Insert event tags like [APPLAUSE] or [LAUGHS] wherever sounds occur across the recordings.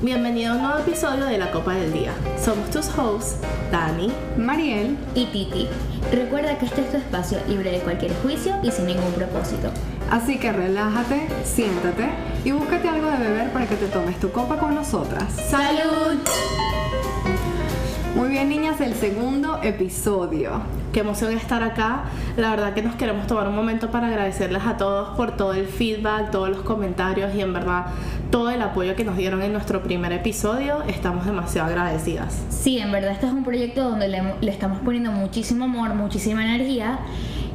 Bienvenido a un nuevo episodio de La Copa del Día. Somos tus hosts, Dani, Mariel y Titi. Recuerda que este es tu espacio libre de cualquier juicio y sin ningún propósito. Así que relájate, siéntate y búscate algo de beber para que te tomes tu copa con nosotras. ¡Salud! Muy bien, niñas, el segundo episodio. Qué emoción estar acá. La verdad que nos queremos tomar un momento para agradecerles a todos por todo el feedback, todos los comentarios y en verdad todo el apoyo que nos dieron en nuestro primer episodio. Estamos demasiado agradecidas. Sí, en verdad este es un proyecto donde le, le estamos poniendo muchísimo amor, muchísima energía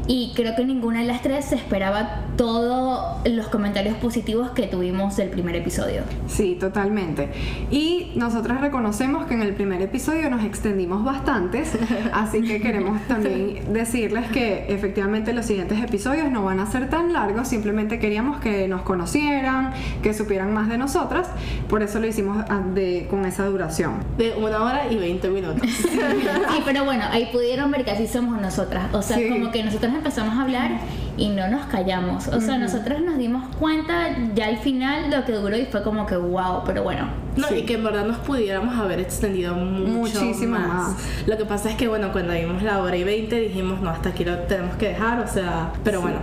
y creo que ninguna de las tres se esperaba todos los comentarios positivos que tuvimos del primer episodio. Sí, totalmente. Y nosotras reconocemos que en el primer episodio nos extendimos bastantes, [LAUGHS] así que queremos también decirles que efectivamente los siguientes episodios no van a ser tan largos, simplemente queríamos que nos conocieran, que supieran más de nosotras, por eso lo hicimos ah, de, con esa duración. De una hora y 20 minutos. [LAUGHS] sí, pero bueno, ahí pudieron ver que así somos nosotras, o sea, como que nosotras empezamos a hablar y no nos callamos. O sea, nosotros nos dimos cuenta ya al final lo que duró y fue como que wow, pero bueno. No, y que en verdad nos pudiéramos haber extendido mucho Muchísimo más. Lo que pasa es que, bueno, cuando vimos la hora y 20 dijimos, no, hasta aquí lo tenemos que dejar, o sea, pero bueno.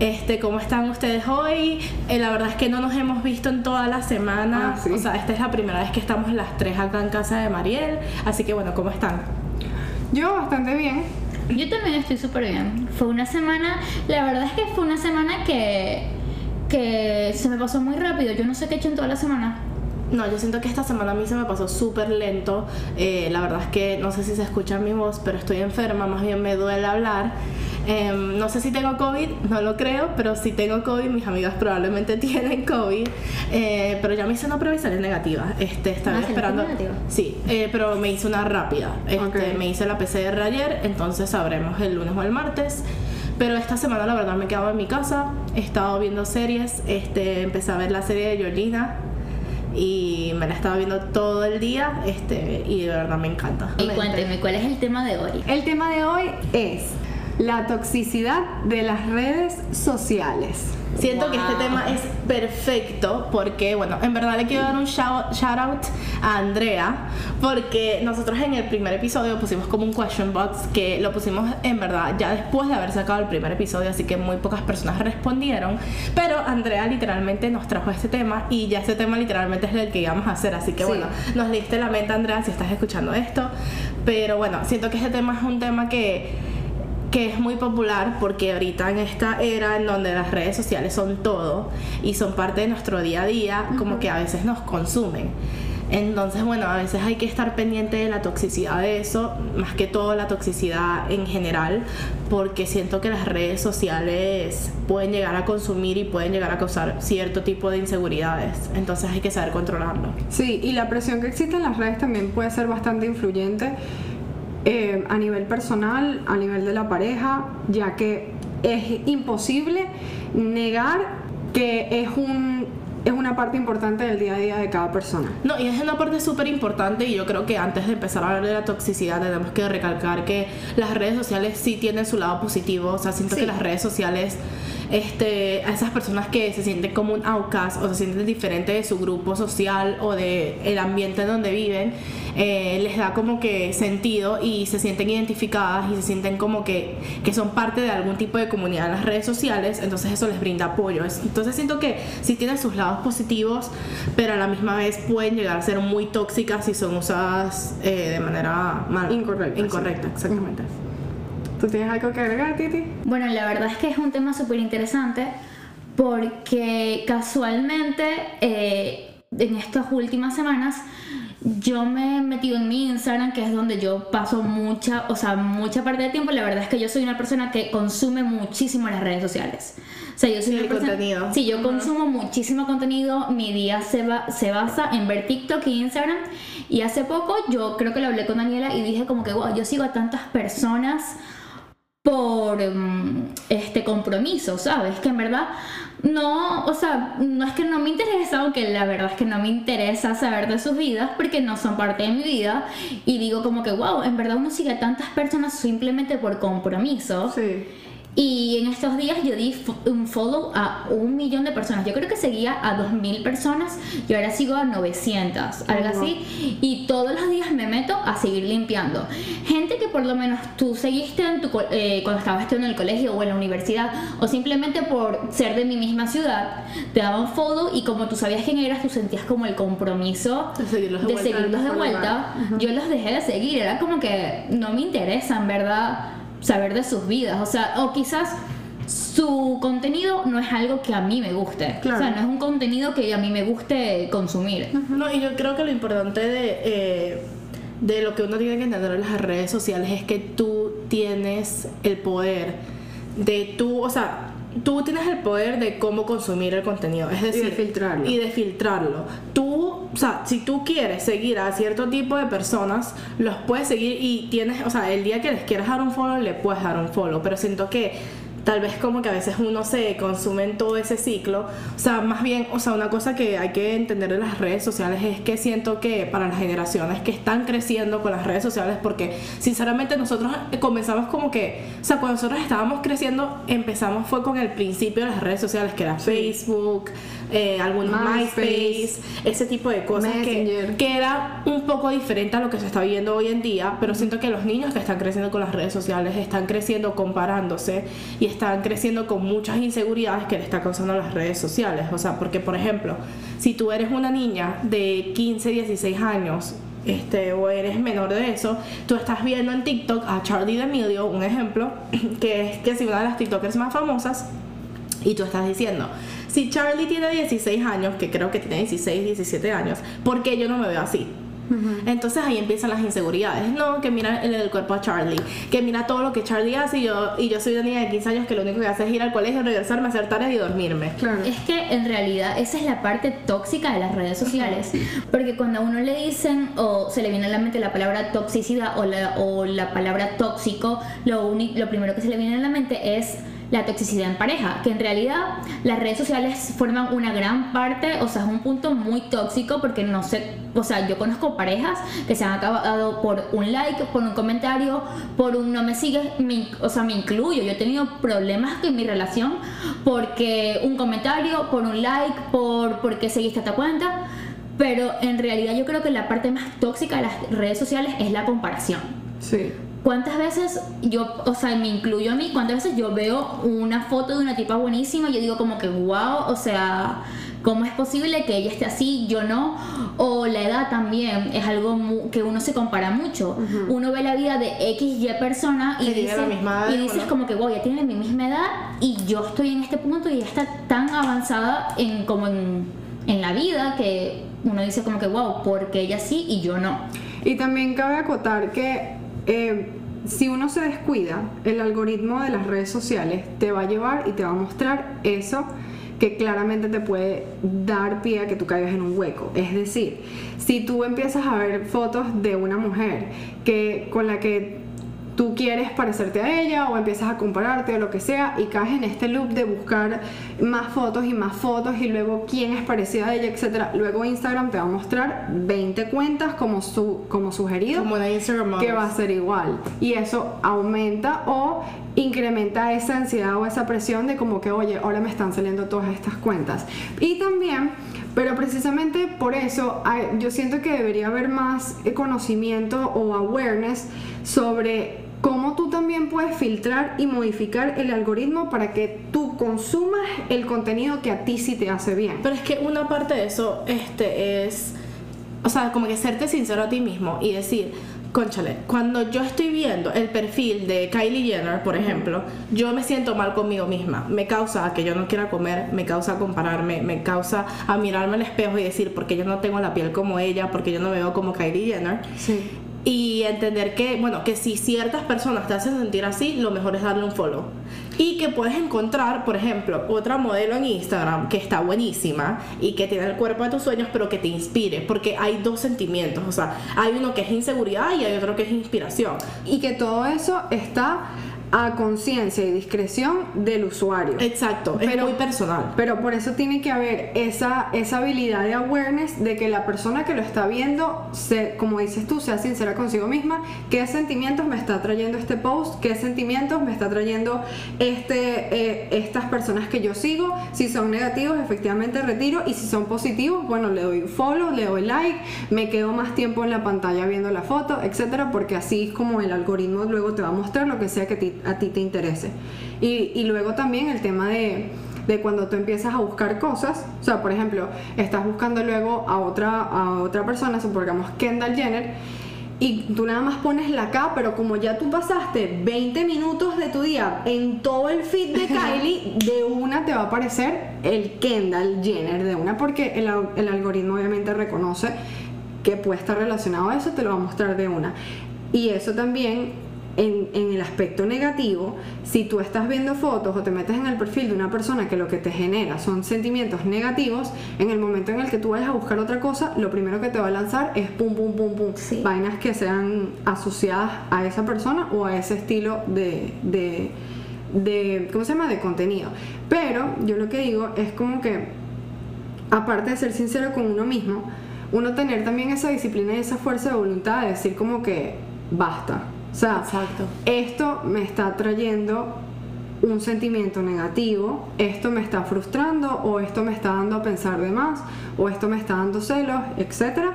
Este, ¿cómo están ustedes hoy? Eh, la verdad es que no nos hemos visto en toda la semana. Ah, o sea, esta es la primera vez que estamos las tres acá en casa de Mariel. Así que bueno, ¿cómo están? Yo bastante bien. Yo también estoy súper bien. Fue una semana, la verdad es que fue una semana que, que se me pasó muy rápido. Yo no sé qué he hecho en toda la semana. No, yo siento que esta semana a mí se me pasó súper lento. Eh, la verdad es que no sé si se escucha mi voz, pero estoy enferma, más bien me duele hablar. Em, no sé si tengo COVID, no lo creo, pero si tengo COVID, mis amigas probablemente [LAUGHS] tienen COVID. Eh, pero ya me hice una prueba y salió negativa. Este, estaba ah, esperando. Sí, eh, pero me hice una rápida. Este, Me hice la PCR ayer, entonces sabremos el lunes o el martes. Pero esta semana la verdad me he quedado en mi casa, he estado viendo series, este, empecé a ver la serie de Georgina, y me la estaba viendo todo el día este, y de verdad me encanta. Y cuénteme, ¿cuál es el tema de hoy? El tema de hoy es la toxicidad de las redes sociales. Siento que este tema es perfecto porque, bueno, en verdad le quiero dar un shout, out a Andrea porque nosotros en el primer episodio pusimos como un question box que lo pusimos en verdad ya después de haber sacado el primer episodio, así que muy pocas personas respondieron, pero Andrea literalmente nos trajo este tema y ya este tema literalmente es el que íbamos a hacer, así que bueno, nos diste la mente Andrea si estás escuchando esto, pero bueno, siento que este tema es un tema que que es muy popular porque ahorita en esta era en donde las redes sociales son todo y son parte de nuestro día a día, como que a veces nos consumen. Entonces, bueno, a veces hay que estar pendiente de la toxicidad de eso, más que todo la toxicidad en general, porque siento que las redes sociales pueden llegar a consumir y pueden llegar a causar cierto tipo de inseguridades. Entonces hay que saber controlarlo. Sí, y la presión que existe en las redes también puede ser bastante influyente eh, a nivel personal, a nivel de la pareja, ya que es imposible negar que es un es una parte importante del día a día de cada persona. No, y es una parte súper importante y yo creo que antes de empezar a hablar de la toxicidad tenemos que recalcar que las redes sociales sí tienen su lado positivo, o sea, siento que las redes sociales este, a esas personas que se sienten como un outcast o se sienten diferentes de su grupo social o de el ambiente donde viven, eh, les da como que sentido y se sienten identificadas y se sienten como que, que son parte de algún tipo de comunidad en las redes sociales, entonces eso les brinda apoyo. Entonces siento que sí tienen sus lados positivos, pero a la misma vez pueden llegar a ser muy tóxicas si son usadas eh, de manera mal, incorrecta. Incorrecta, exactamente. ¿Tú tienes algo que agregar, Titi? Bueno, la verdad es que es un tema súper interesante porque casualmente eh, en estas últimas semanas yo me he metido en mi Instagram, que es donde yo paso mucha, o sea, mucha parte del tiempo. La verdad es que yo soy una persona que consume muchísimo las redes sociales. O sea, yo soy una persona, contenido. Sí, yo consumo muchísimo contenido. Mi día se, va, se basa en ver TikTok y Instagram. Y hace poco yo creo que lo hablé con Daniela y dije como que, wow, yo sigo a tantas personas por mm, este compromiso, ¿sabes? Que en verdad no, o sea, no es que no me interesa, aunque la verdad es que no me interesa saber de sus vidas porque no son parte de mi vida y digo como que, wow, en verdad uno sigue a tantas personas simplemente por compromiso. Sí. Y en estos días yo di un follow a un millón de personas. Yo creo que seguía a 2000 personas y ahora sigo a 900, algo así. Y todos los días me meto a seguir limpiando. Gente que por lo menos tú seguiste en tu, eh, cuando estabas estudiando en el colegio o en la universidad, o simplemente por ser de mi misma ciudad, te daban follow y como tú sabías quién eras, tú sentías como el compromiso De seguirlos de de vuelta. seguirlos de vuelta. Yo los dejé de seguir, era como que no me interesa en verdad saber de sus vidas, o sea, o quizás su contenido no es algo que a mí me guste, Claro. o sea, no es un contenido que a mí me guste consumir. No, y yo creo que lo importante de, eh, de lo que uno tiene que entender en las redes sociales es que tú tienes el poder de tú, o sea, tú tienes el poder de cómo consumir el contenido, es decir, filtrarlo. Y de filtrarlo. Tú, o sea, si tú quieres seguir a cierto tipo de personas, los puedes seguir y tienes, o sea, el día que les quieras dar un follow, le puedes dar un follow, pero siento que tal vez como que a veces uno se consume en todo ese ciclo. O sea, más bien, o sea, una cosa que hay que entender de las redes sociales es que siento que para las generaciones que están creciendo con las redes sociales, porque sinceramente nosotros comenzamos como que, o sea, cuando nosotros estábamos creciendo, empezamos fue con el principio de las redes sociales, que era Facebook, eh, algunos MySpace. MySpace, ese tipo de cosas que, Messenger. que era un poco diferente a lo que se está viendo hoy en día, pero siento que los niños que están creciendo con las redes sociales están creciendo comparándose y están creciendo con muchas inseguridades que le está causando las redes sociales. O sea, porque por ejemplo, si tú eres una niña de 15, 16 años, este, o eres menor de eso, tú estás viendo en TikTok a Charlie D'Amelio, un ejemplo, [CLEARS THROAT] que es que es una de las TikTokers más famosas, y tú estás diciendo, si Charlie tiene 16 años, que creo que tiene 16, 17 años, ¿por qué yo no me veo así? Entonces ahí empiezan las inseguridades. No, que mira el, el cuerpo a Charlie, que mira todo lo que Charlie hace y yo, y yo soy una niña de 15 años que lo único que hace es ir al colegio, regresarme, hacer tareas y dormirme. Claro. Es que en realidad esa es la parte tóxica de las redes sociales. Porque cuando a uno le dicen o se le viene a la mente la palabra toxicidad o la, o la palabra tóxico, lo, uni- lo primero que se le viene a la mente es la toxicidad en pareja, que en realidad las redes sociales forman una gran parte, o sea, es un punto muy tóxico porque no sé, o sea, yo conozco parejas que se han acabado por un like, por un comentario, por un no me sigues, me o sea, me incluyo, yo he tenido problemas en mi relación porque un comentario, por un like, por porque seguiste esta cuenta, pero en realidad yo creo que la parte más tóxica de las redes sociales es la comparación. Sí. ¿Cuántas veces yo, o sea, me incluyo a mí, cuántas veces yo veo una foto de una tipa buenísima y yo digo como que wow, o sea, ¿cómo es posible que ella esté así, yo no? O la edad también es algo mu- que uno se compara mucho. Uno ve la vida de X, Y persona y dice- la misma edad y dices como que wow, ya tiene mi misma edad y yo estoy en este punto y ella está tan avanzada en como en, en la vida que uno dice como que wow, porque ella sí y yo no. Y también cabe acotar que eh, si uno se descuida, el algoritmo de las redes sociales te va a llevar y te va a mostrar eso que claramente te puede dar pie a que tú caigas en un hueco. Es decir, si tú empiezas a ver fotos de una mujer que con la que tú quieres parecerte a ella o empiezas a compararte o lo que sea y caes en este loop de buscar más fotos y más fotos y luego quién es parecida a ella, etcétera. Luego Instagram te va a mostrar 20 cuentas como su como sugerido Como Instagram que va a ser igual. Y eso aumenta o incrementa esa ansiedad o esa presión de como que oye ahora me están saliendo todas estas cuentas y también pero precisamente por eso yo siento que debería haber más conocimiento o awareness sobre cómo tú también puedes filtrar y modificar el algoritmo para que tú consumas el contenido que a ti sí te hace bien. Pero es que una parte de eso este, es, o sea, como que serte sincero a ti mismo y decir, conchale, cuando yo estoy viendo el perfil de Kylie Jenner, por ejemplo, yo me siento mal conmigo misma. Me causa que yo no quiera comer, me causa compararme, me causa a mirarme al espejo y decir, porque yo no tengo la piel como ella, porque yo no me veo como Kylie Jenner. Sí. Y entender que, bueno, que si ciertas personas te hacen sentir así, lo mejor es darle un follow. Y que puedes encontrar, por ejemplo, otra modelo en Instagram que está buenísima y que tiene el cuerpo de tus sueños, pero que te inspire. Porque hay dos sentimientos. O sea, hay uno que es inseguridad y hay otro que es inspiración. y que todo eso está a conciencia y discreción del usuario. Exacto, es Pero- muy personal. Pero por eso tiene que haber esa, esa habilidad de awareness de que la persona que lo está viendo, se, como dices tú, sea sincera consigo misma, qué sentimientos me está trayendo este post, qué sentimientos me está trayendo este, eh, estas personas que yo sigo, si son negativos efectivamente retiro y si son positivos, bueno, le doy follow, le doy like, me quedo más tiempo en la pantalla viendo la foto, etcétera, porque así es como el algoritmo luego te va a mostrar lo que sea que ti- a ti te interese. Y, y luego también el tema de, de cuando tú empiezas a buscar cosas, o sea, por ejemplo, estás buscando luego a otra, a otra persona, supongamos Kendall Jenner, y tú nada más pones la K, pero como ya tú pasaste 20 minutos de tu día en todo el feed de [LAUGHS] Kylie, de una te va a aparecer el Kendall Jenner, de una, porque el, el algoritmo obviamente reconoce que puede estar relacionado a eso, te lo va a mostrar de una. Y eso también en, en el aspecto negativo, si tú estás viendo fotos o te metes en el perfil de una persona que lo que te genera son sentimientos negativos, en el momento en el que tú vayas a buscar otra cosa, lo primero que te va a lanzar es pum, pum, pum, pum, Sí. vainas que sean asociadas a esa persona o a ese estilo de, de, de, ¿cómo se llama?, de contenido. Pero yo lo que digo es como que aparte de ser sincero con uno mismo, uno tener también esa disciplina y esa fuerza de voluntad de decir como que basta. O sea, Exacto. esto me está trayendo un sentimiento negativo, esto me está frustrando o esto me está dando a pensar de más o esto me está dando celos, etcétera.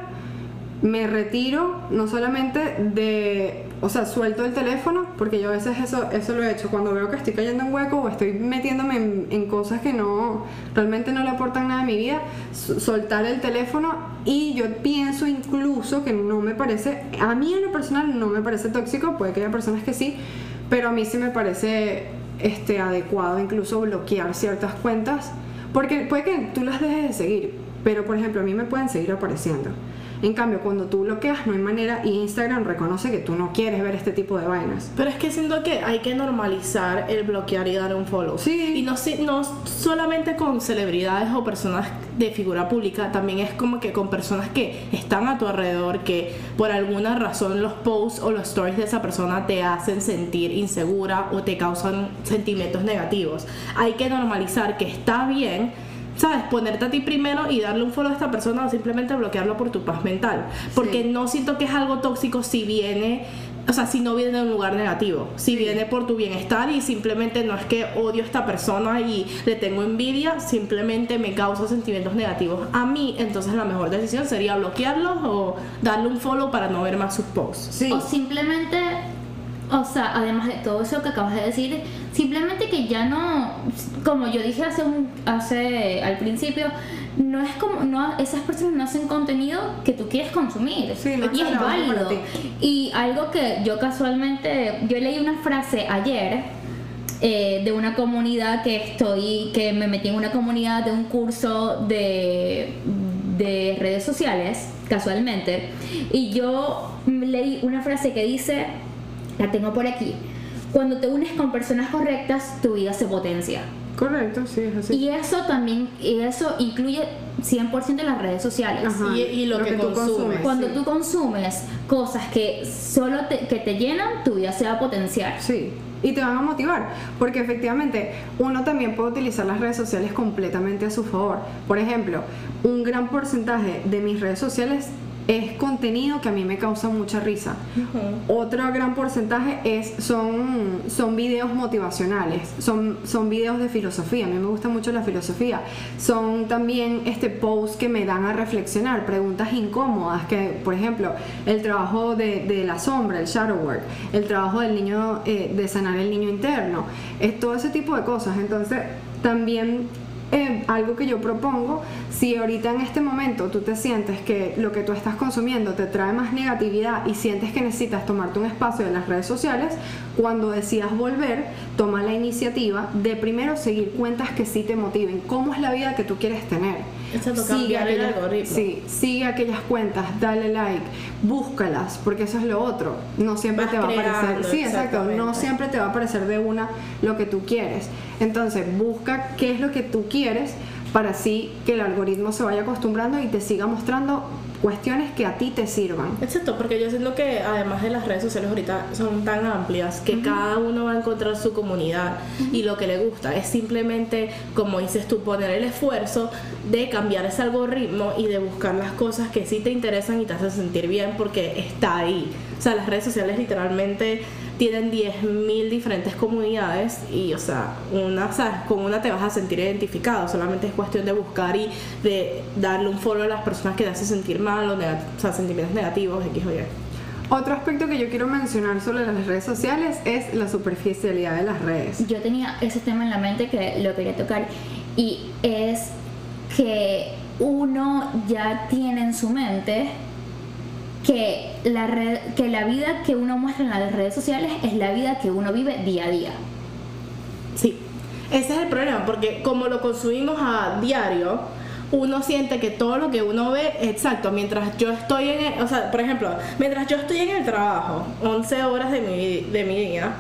Me retiro no solamente de, o sea, suelto el teléfono, porque yo a veces eso, eso lo he hecho cuando veo que estoy cayendo en hueco o estoy metiéndome en, en cosas que no, realmente no le aportan nada a mi vida, soltar el teléfono y yo pienso incluso que no me parece, a mí en lo personal no me parece tóxico, puede que haya personas que sí, pero a mí sí me parece este, adecuado incluso bloquear ciertas cuentas, porque puede que tú las dejes de seguir, pero por ejemplo a mí me pueden seguir apareciendo. En cambio, cuando tú bloqueas no hay manera y Instagram reconoce que tú no quieres ver este tipo de vainas. Pero es que siento que hay que normalizar el bloquear y dar un follow. Sí. Y no, no solamente con celebridades o personas de figura pública, también es como que con personas que están a tu alrededor, que por alguna razón los posts o los stories de esa persona te hacen sentir insegura o te causan sentimientos negativos. Hay que normalizar que está bien. ¿Sabes? Ponerte a ti primero y darle un follow a esta persona o simplemente bloquearlo por tu paz mental. Porque Sí. no siento que es algo tóxico si viene, o sea, si no viene de un lugar negativo, si viene por tu bienestar y simplemente no es que odio a esta persona y le tengo envidia, simplemente me causa sentimientos negativos a mí, entonces la mejor decisión sería bloquearlos o darle un follow para no ver más sus posts. Sí. O simplemente, o sea, además de todo eso que acabas de decir, simplemente que ya no, como yo dije hace un, hace al principio, no es como, no, esas personas no hacen contenido que tú quieres consumir Sí, no y es válido. Y algo que yo casualmente, yo leí una frase ayer eh, de una comunidad que estoy, que me metí en una comunidad de un curso de, de redes sociales, casualmente, y yo leí una frase que dice, la tengo por aquí, cuando te unes con personas correctas, tu vida se potencia. Correcto, sí, es así. Y eso también, y eso incluye 100% las redes sociales. Ajá, Y- y lo que tú consumes. Cuando sí. tú consumes cosas que solo te, que te llenan, tu vida se va a potenciar. Sí, y te van a motivar, porque efectivamente uno también puede utilizar las redes sociales completamente a su favor. Por ejemplo, un gran porcentaje de mis redes sociales es contenido que a mí me causa mucha risa. Otro gran porcentaje es, son, son videos motivacionales, son, son videos de filosofía, a mí me gusta mucho la filosofía. Son también este posts que me dan a reflexionar, preguntas incómodas, que por ejemplo, el trabajo de, de la sombra, el shadow work, el trabajo del niño, eh, de sanar el niño interno, es todo ese tipo de cosas. Entonces, también eh, algo que yo propongo, si ahorita en este momento tú te sientes que lo que tú estás consumiendo te trae más negatividad y sientes que necesitas tomarte un espacio en las redes sociales, cuando decidas volver, toma la iniciativa de primero seguir cuentas que sí te motiven. ¿Cómo es la vida que tú quieres tener? Exacto, cambiar el algoritmo. sí, sigue aquellas cuentas, dale like, búscalas, porque eso es lo otro. No siempre Vas te va a aparecer. Sí, exacto. No siempre te va a aparecer de una lo que tú quieres. Entonces, busca qué es lo que tú quieres para así que el algoritmo se vaya acostumbrando y te siga mostrando cuestiones que a ti te sirvan. Exacto, porque yo siento que además de las redes sociales ahorita son tan amplias que cada uno va a encontrar su comunidad y lo que le gusta es simplemente, como dices tú, poner el esfuerzo de cambiar ese algoritmo y de buscar las cosas que sí te interesan y te hacen sentir bien porque está ahí. O sea, las redes sociales literalmente tienen 10.000 diferentes comunidades y, o sea, una, ¿sabes? con una te vas a sentir identificado, solamente es cuestión de buscar y de darle un follow a las personas que te hacen sentir mal o, negat- o sea, sentimientos negativos, X o Y. Otro aspecto que yo quiero mencionar sobre las redes sociales es la superficialidad de las redes. Yo tenía ese tema en la mente que lo quería tocar y es que uno ya tiene en su mente que la, red, que la vida que uno muestra en las redes sociales es la vida que uno vive día a día. Sí, ese es el problema, porque como lo consumimos a diario, uno siente que todo lo que uno ve, exacto, mientras yo estoy en, el- o sea, por ejemplo, mientras yo estoy en el trabajo, 11 horas de mi, de mi día,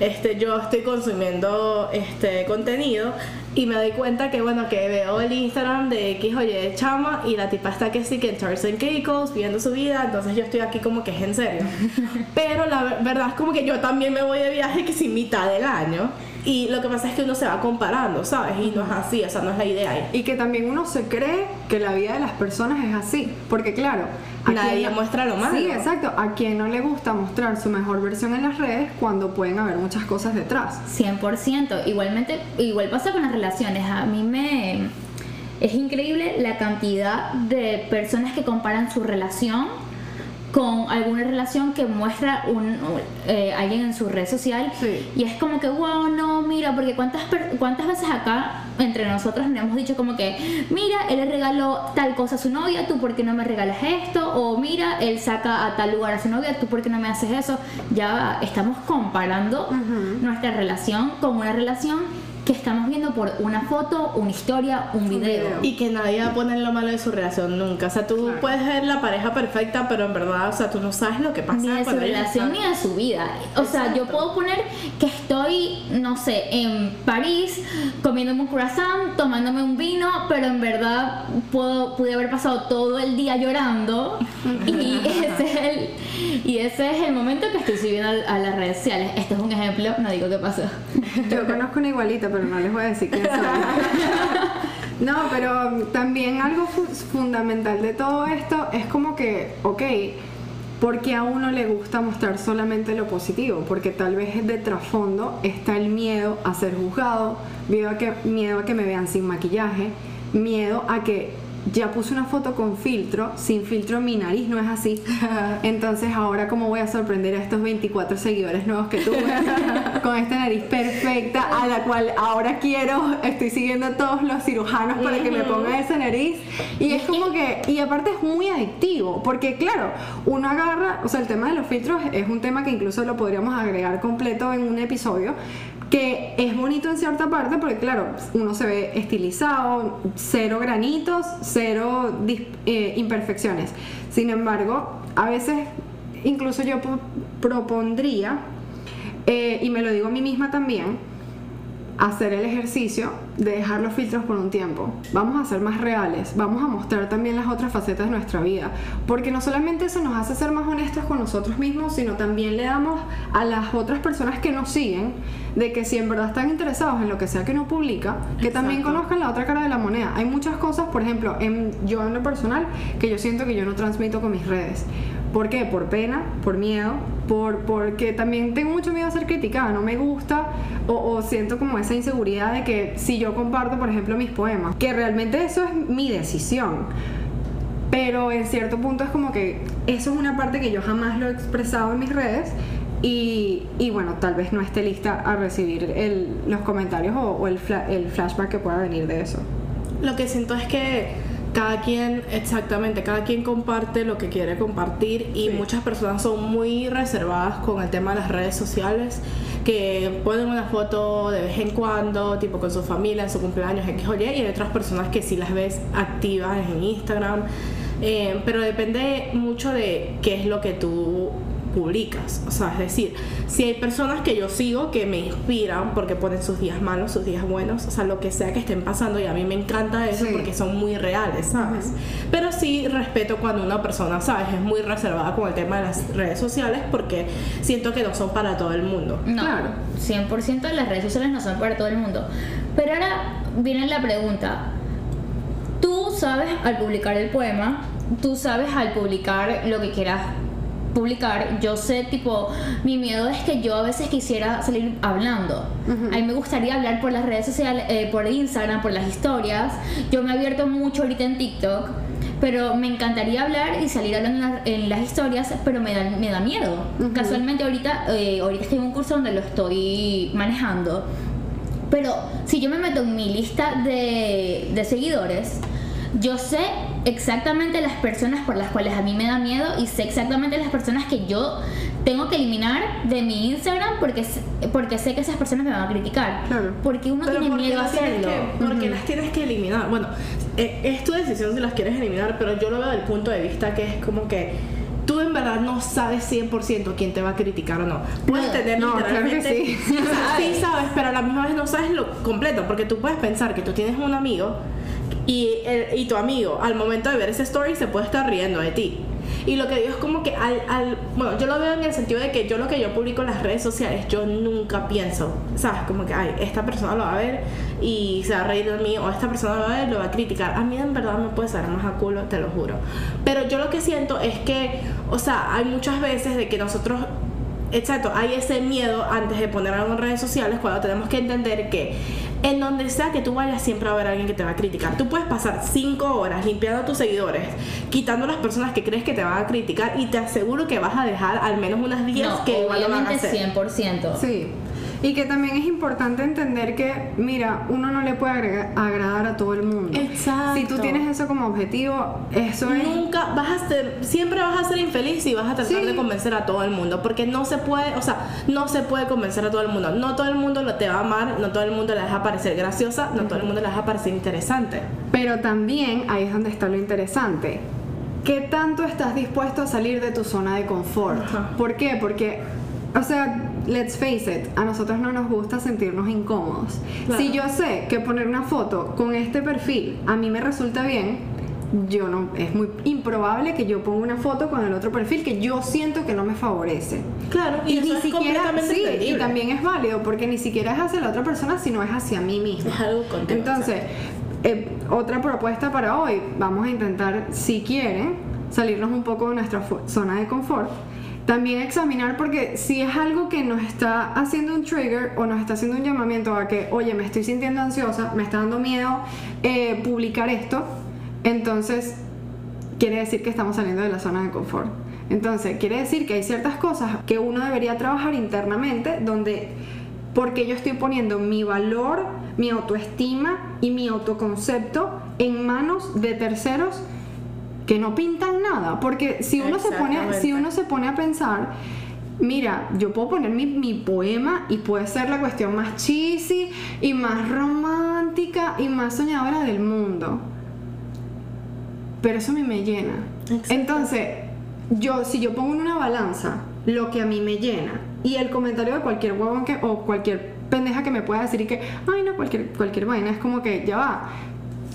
este, yo estoy consumiendo este contenido y me doy cuenta que bueno que veo el Instagram de X oye de chama y la tipa está que sí que en Turks and Caicos viviendo su vida entonces yo estoy aquí como que es en serio [LAUGHS] pero la ver- verdad es como que yo también me voy de viaje que sin mitad del año y lo que pasa es que uno se va comparando sabes y no es así o sea no es la idea ahí Y que también uno se cree que la vida de las personas es así. Porque claro, a Nadie quien no- muestra lo malo. Sí, exacto. A quien no le gusta mostrar su mejor versión en las redes cuando pueden haber muchas cosas detrás. 100%. Igualmente, igual pasa con las relaciones. A mí me... Es increíble la cantidad de personas que comparan su relación con alguna relación que muestra un, eh, alguien en su red social. Sí. y es como que wow no mira porque cuántas cuántas veces acá entre nosotros le hemos dicho como que mira él le regaló tal cosa a su novia tú por qué no me regalas esto o mira él saca a tal lugar a su novia tú por qué no me haces eso ya estamos comparando nuestra relación con una relación que estamos viendo por una foto una historia un video, y que nadie va a poner lo malo de su relación nunca o sea tú Claro. puedes ver la pareja perfecta pero en verdad o sea tú no sabes lo que pasa ni de su relación ni de su vida. O sea, yo puedo poner que estoy, no sé, en París comiéndome un croissant, tomándome un vino, pero en verdad puedo, pude haber pasado todo el día llorando [LAUGHS] y ese es el, y ese es el momento que estoy subiendo a, a las redes sociales. Este es un ejemplo, no digo qué pasó. Yo conozco una igualita, pero no les voy a decir quién. [LAUGHS] No, pero también algo fu- fundamental de todo esto es como que, ok, porque a uno le gusta mostrar solamente lo positivo, porque tal vez de trasfondo está el miedo a ser juzgado, miedo a que, miedo a que me vean sin maquillaje, miedo a que ya puse una foto con filtro, sin filtro mi nariz no es así. [LAUGHS] Entonces ahora cómo voy a sorprender a estos 24 seguidores nuevos que tuve [LAUGHS] con esta nariz perfecta a la cual ahora quiero, estoy siguiendo a todos los cirujanos para que me pongan esa nariz. Y es como que y aparte es muy adictivo porque claro, uno agarra, o sea, el tema de los filtros es un tema que incluso lo podríamos agregar completo en un episodio que es bonito en cierta parte porque claro, uno se ve estilizado, cero granitos, cero eh, imperfecciones. Sin embargo, a veces incluso yo po- propondría, eh, y me lo digo a mí misma también, hacer el ejercicio de dejar los filtros por un tiempo. Vamos a ser más reales, vamos a mostrar también las otras facetas de nuestra vida, porque no solamente eso nos hace ser más honestos con nosotros mismos, sino también le damos a las otras personas que nos siguen de que si en verdad están interesados en lo que sea que uno publica, que también conozcan la otra cara de la moneda. Hay muchas cosas, por ejemplo, en, yo en lo personal, que yo siento que yo no transmito con mis redes. ¿Por qué? Por pena, por miedo, por, porque también tengo mucho miedo a ser criticada, no me gusta o, o siento como esa inseguridad de que si yo comparto, por ejemplo, mis poemas, que realmente eso es mi decisión. Pero en cierto punto es como que eso es una parte que yo jamás lo he expresado en mis redes y, y bueno, tal vez no esté lista a recibir el- los comentarios o, o el, fla- el flashback que pueda venir de eso. Lo que siento es que cada quien, exactamente, cada quien comparte lo que quiere compartir y Sí. muchas personas son muy reservadas con el tema de las redes sociales, que ponen una foto de vez en cuando, tipo con su familia, en su cumpleaños, X o Y, y hay otras personas que sí las ves activas en Instagram, Eh, pero depende mucho de qué es lo que tú publicas. O sea, es decir, si hay personas que yo sigo que me inspiran porque ponen sus días malos, sus días buenos, o sea, lo que sea que estén pasando y a mí me encanta eso Sí. porque son muy reales, ¿sabes? Pero sí respeto cuando una persona, ¿sabes? Es muy reservada con el tema de las redes sociales porque siento que no son para todo el mundo. No, Claro. 100% las redes sociales no son para todo el mundo. Pero ahora viene la pregunta. Tú sabes al publicar el poema, tú sabes al publicar lo que quieras publicar. Yo sé, tipo, mi miedo es que yo a veces quisiera salir hablando. A mí me gustaría hablar por las redes sociales, eh, por Instagram, por las historias. Yo me he abierto mucho ahorita en TikTok. Pero me encantaría hablar y salir hablando en, la- en las historias, pero me da, me da miedo. Casualmente ahorita, eh, ahorita estoy en un curso donde lo estoy manejando. Pero si yo me meto en mi lista de, de seguidores, yo sé exactamente las personas por las cuales a mí me da miedo y sé exactamente las personas que yo tengo que eliminar de mi Instagram porque, porque sé que esas personas me van a criticar. Claro. Porque uno Pero tiene ¿por qué miedo a hacerlo. que- porque las tienes que eliminar. Bueno, eh, es tu decisión si las quieres eliminar, pero yo lo veo del punto de vista que es como que tú en verdad no sabes 100% quién te va a criticar o no. Puedes No, tener no, claro que literalmente... sí. [LAUGHS] sí sabes, pero a la misma vez no sabes lo completo, porque tú puedes pensar que tú tienes un amigo y, el- y tu amigo al momento de ver ese story se puede estar riendo de ti. Y lo que digo es como que al- Bueno, yo lo veo en el sentido de que yo lo que yo publico en las redes sociales, yo nunca pienso, ¿sabes? Como que, ay, esta persona lo va a ver y se va a reír de mí, o esta persona lo va a ver y lo va a criticar. A mí en verdad me puede salir más a culo, te lo juro. Pero yo lo que siento es que, o sea, hay muchas veces de que nosotros Exacto, hay ese miedo antes de poner algo en redes sociales cuando tenemos que entender que en donde sea que tú vayas siempre va a haber alguien que te va a criticar. Tú puedes pasar cinco horas limpiando a tus seguidores, quitando a las personas que crees que te van a criticar y te aseguro que vas a dejar al menos unas 10 No, que igual lo van a hacer. 100%. Sí. Y que también es importante entender que, mira, uno no le puede agradar a todo el mundo. Exacto. Si tú tienes eso como objetivo, eso es... Nunca vas a ser, siempre vas a ser infeliz y vas a tratar Sí. de convencer a todo el mundo, porque no se puede, o sea, no se puede convencer a todo el mundo. No todo el mundo lo te va a amar, no todo el mundo le vas a parecer graciosa, no todo el mundo le vas a parecer interesante. Pero también ahí es donde está lo interesante. ¿Qué tanto estás dispuesto a salir de tu zona de confort? ¿Por qué? Porque, o sea, let's face it, a nosotros no nos gusta sentirnos incómodos. Claro. Si yo sé que poner una foto con este perfil a mí me resulta bien, yo no, es muy improbable que yo ponga una foto con el otro perfil que yo siento que no me favorece. Claro, y, Y, eso ni es siquiera, sí, y también es válido porque ni siquiera es hacia la otra persona, sino es hacia mí misma. Es algo Entonces, eh, otra propuesta para hoy, vamos a intentar, si quieren, salirnos un poco de nuestra zona de confort. También examinar porque si es algo que nos está haciendo un trigger o nos está haciendo un llamamiento a que, oye, me estoy sintiendo ansiosa, me está dando miedo eh, publicar esto, entonces quiere decir que estamos saliendo de la zona de confort. Entonces, quiere decir que hay ciertas cosas que uno debería trabajar internamente donde porque yo estoy poniendo mi valor, mi autoestima y mi autoconcepto en manos de terceros que no pintan nada, porque si uno se pone si uno se pone a pensar Mira, yo puedo poner mi, mi poema y puede ser la cuestión más cheesy y más romántica y más soñadora del mundo. Pero eso a mí me llena. Entonces, yo, si yo pongo en una balanza lo que a mí me llena y el comentario de cualquier huevón que, o cualquier pendeja que me pueda decir y que, ay no, cualquier, cualquier vaina, es como que ya va.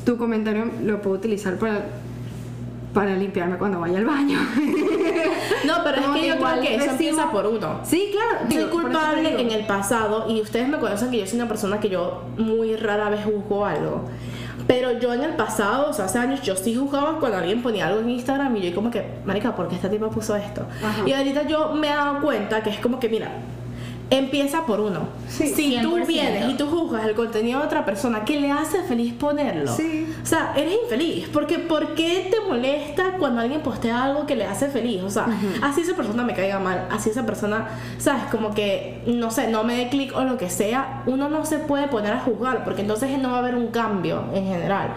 Tu comentario lo puedo utilizar para, para limpiarme cuando vaya al baño. No, pero Como es que yo creo que eso empieza por uno. Sí, claro. Soy digo, te culpable en el pasado y ustedes me conocen que yo soy una persona que yo muy rara vez juzgo algo. Pero yo en el pasado, o sea, hace años, yo sí juzgaba cuando alguien ponía algo en Instagram y yo como que, marica, ¿por qué esta tipa puso esto? Ajá. Y ahorita yo me he dado cuenta que es como que, mira, empieza por uno. Sí, si tú 100%. vienes y tú juzgas el contenido de otra persona que le hace feliz ponerlo, Sí. o sea, eres infeliz. Porque ¿por qué te molesta cuando alguien postea algo que le hace feliz? O sea, así esa persona me caiga mal, así esa persona, ¿sabes? Como que, no sé, no me dé clic o lo que sea, uno no se puede poner a juzgar porque entonces no va a haber un cambio en general.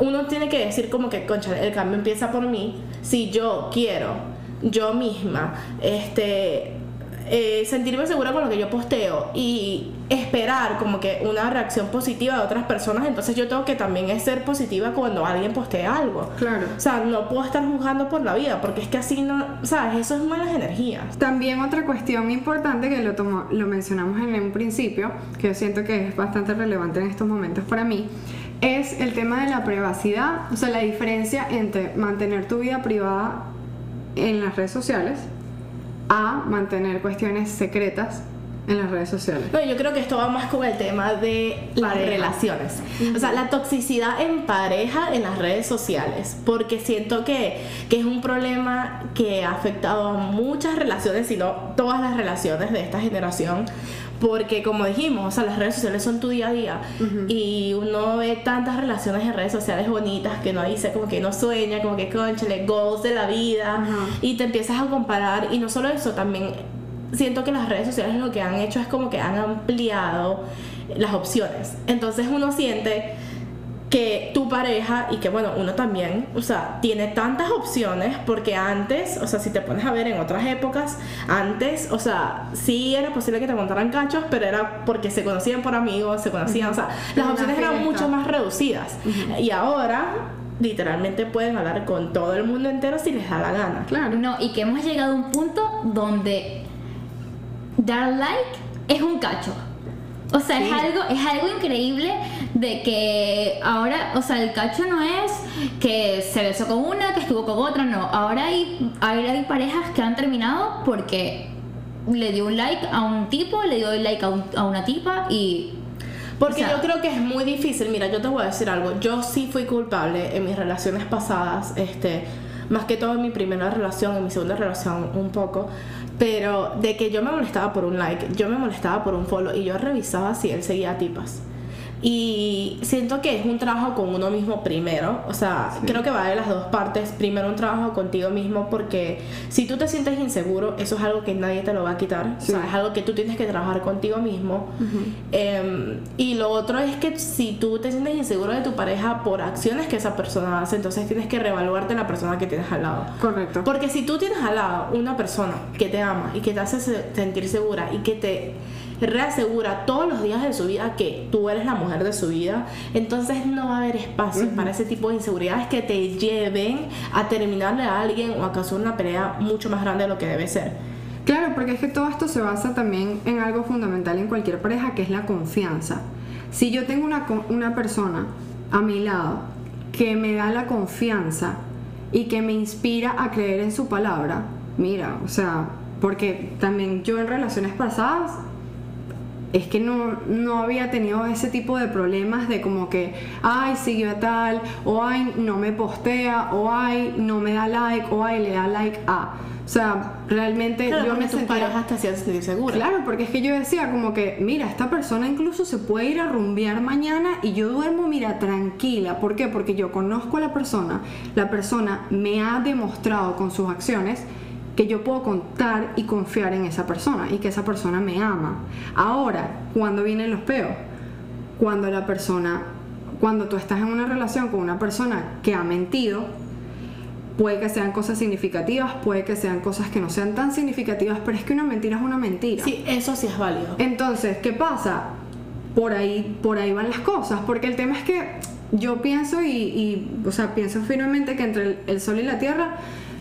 Uno tiene que decir como que, concha, el cambio empieza por mí. Si yo quiero, yo misma, este eh, sentirme segura con lo que yo posteo y esperar como que una reacción positiva de otras personas, entonces yo tengo que también ser positiva cuando alguien postea algo. Claro. O sea, no puedo estar juzgando por la vida, porque es que así no, ¿sabes? Eso es malas energías. También otra cuestión importante que lo, tomo- lo mencionamos en un principio, que yo siento que es bastante relevante en estos momentos para mí, es el tema de la privacidad, o sea, la diferencia entre mantener tu vida privada en las redes sociales a mantener cuestiones secretas en las redes sociales. No, yo creo que esto va más con el tema de las Pareja. relaciones. O sea, la toxicidad en pareja en las redes sociales. Porque siento que, que es un problema que ha afectado a muchas relaciones, si no todas las relaciones de esta generación. Porque como dijimos, o sea, las redes sociales son tu día a día. Y uno ve tantas relaciones en redes sociales bonitas que uno dice como que no sueña, como que conchale, goals de la vida. Y te empiezas a comparar. Y no solo eso, también siento que las redes sociales lo que han hecho es como que han ampliado las opciones. Entonces uno siente que tu pareja y que bueno, uno también, o sea, tiene tantas opciones porque antes, o sea, si te pones a ver en otras épocas, antes, o sea, sí era posible que te montaran cachos, pero era porque se conocían por amigos, se conocían, o sea, las Una opciones eran mucho más reducidas. Y ahora literalmente pueden hablar con todo el mundo entero si les da la gana. Claro. No, y que hemos llegado a un punto donde dar like es un cacho. O sea, es algo, es algo increíble de que ahora, o sea, el cacho no es que se besó con una, que estuvo con otra, no. Ahora hay, hay, hay parejas que han terminado porque le dio un like a un tipo, le dio un like a, un- a una tipa y Porque O sea- yo creo que es muy difícil. Mira, yo te voy a decir algo. Yo sí fui culpable en mis relaciones pasadas, este, más que todo en mi primera relación, en mi segunda relación un poco, pero de que yo me molestaba por un like, yo me molestaba por un follow y yo revisaba si él seguía a tipas. Y siento que es un trabajo con uno mismo primero, o sea, creo que va de las dos partes. Primero un trabajo contigo mismo porque si tú te sientes inseguro, eso es algo que nadie te lo va a quitar, Sí. o sea, es algo que tú tienes que trabajar contigo mismo. Em, y lo otro es que si tú te sientes inseguro de tu pareja por acciones que esa persona hace, entonces tienes que reevaluarte la persona que tienes al lado. Correcto. Porque si tú tienes al lado una persona que te ama y que te hace se- sentir segura y que te reasegura todos los días de su vida que tú eres la mujer de su vida, entonces no va a haber espacio para ese tipo de inseguridades que te lleven a terminarle a alguien o a causar una pelea mucho más grande de lo que debe ser. Claro, porque es que todo esto se basa también en algo fundamental en cualquier pareja, que es la confianza. Si yo tengo una, una persona a mi lado que me da la confianza y que me inspira a creer en su palabra, mira, o sea, porque también yo en relaciones pasadas es que no, no había tenido ese tipo de problemas de como que, ay, siguió a tal, o ay, no me postea, o ay, no me da like, o ay, le da like a. O sea, realmente Claro, yo me sentía... hacían sentir segura. Claro, porque es que yo decía como que, mira, esta persona incluso se puede ir a rumbear mañana y yo duermo, mira, tranquila. ¿Por qué? Porque yo conozco a la persona, la persona me ha demostrado con sus acciones que yo puedo contar y confiar en esa persona y que esa persona me ama. Ahora, cuando vienen los peos, cuando la persona, cuando tú estás en una relación con una persona que ha mentido, puede que sean cosas significativas, puede que sean cosas que no sean tan significativas, pero es que una mentira es una mentira. Sí, eso sí es válido. Entonces, ¿qué pasa? Por ahí, por ahí van las cosas, porque el tema es que yo pienso y, y, o sea, pienso firmemente que entre el, el sol y la tierra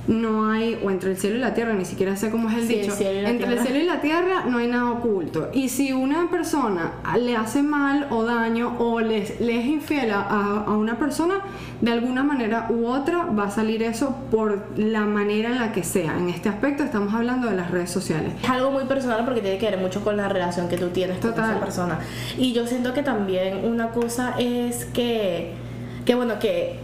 no hay, o entre el cielo y la tierra, ni siquiera sé cómo es el Sí, dicho, entre el cielo y la tierra no hay nada oculto. Y si una persona le hace mal o daño o le, le es infiel a, a- una persona, de alguna manera u otra va a salir eso por la manera en la que sea. En este aspecto estamos hablando de las redes sociales. Es algo muy personal porque tiene que ver mucho con la relación que tú tienes con esa persona. Y yo siento que también una cosa es que, que bueno, que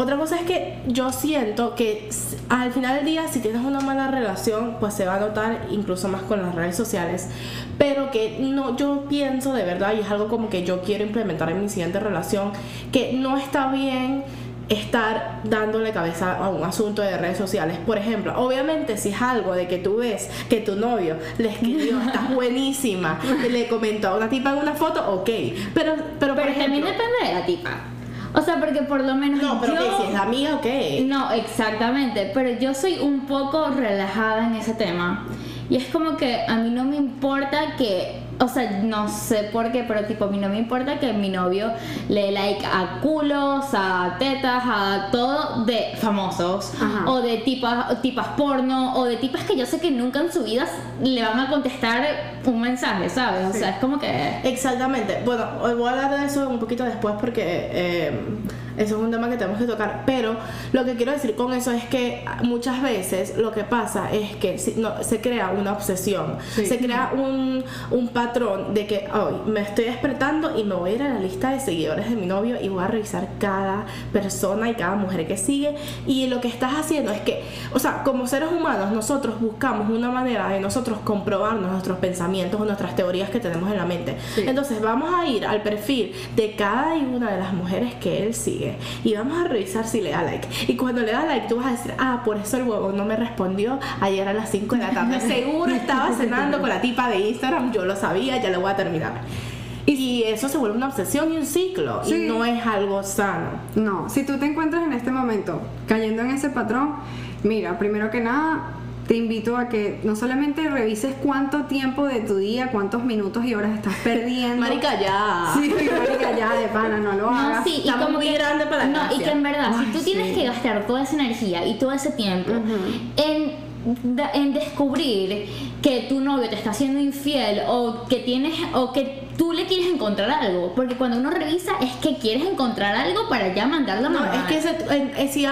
otra cosa es que yo siento que al final del día si tienes una mala relación, pues se va a notar incluso más con las redes sociales. Pero que no, yo pienso de verdad, y es algo como que yo quiero implementar en mi siguiente relación, que no está bien estar dándole cabeza a un asunto de redes sociales. Por ejemplo, obviamente si es algo de que tú ves que tu novio le escribió, [LAUGHS] estás buenísima, y le comentó a una tipa en una foto, ok. Pero, pero, por Pero también ejemplo, depende de la tipa. O sea, porque por lo menos no, pero yo... si es amiga, ok. No, exactamente, pero yo soy un poco relajada en ese tema. Y es como que a mí no me importa que, o sea, no sé por qué, pero tipo, a mí no me importa que mi novio le dé like a culos, a tetas, a todo de famosos, Ajá. o de tipas, tipas porno, o de tipas que yo sé que nunca en su vida le van a contestar un mensaje, ¿sabes? O Sí. sea, es como que... Exactamente. Bueno, voy a hablar de eso un poquito después porque eh, eso es un tema que tenemos que tocar. Pero lo que quiero decir con eso es que muchas veces lo que pasa es que si- no, se crea una obsesión, Sí. se crea un, un patrón de que hoy me estoy despertando y me voy a ir a la lista de seguidores de mi novio y voy a revisar cada persona y cada mujer que sigue. Y lo que estás haciendo es que, o sea, como seres humanos, nosotros buscamos una manera de nosotros comprobarnos nuestros pensamientos o nuestras teorías que tenemos en la mente. Sí. Entonces vamos a ir al perfil de cada y una de las mujeres que él sigue y vamos a revisar si le da like. Y cuando le da like, tú vas a decir, ah, por eso el huevo no me respondió ayer a las 5 de la tarde. [LAUGHS] Seguro estaba cenando con la tipa de Instagram, yo lo sabía, ya lo voy a terminar. Y eso se vuelve una obsesión y un ciclo. Sí. Y no es algo sano. No, si tú te encuentras en este momento cayendo en ese patrón, mira, primero que nada, te invito a que no solamente revises cuánto tiempo de tu día, cuántos minutos y horas estás perdiendo. Marica, ya. Sí, marica, ya de pana, no lo No, hagas. sí, y como muy que, grande para la No, y gracia. que en verdad, Ay, si tú tienes que gastar toda esa energía y todo ese tiempo en descubrir que tu novio te está haciendo infiel o que tienes o que tú le quieres encontrar algo, porque cuando uno revisa es que quieres encontrar algo para ya mandarlo a No, mamar. es que ese- en- eh, si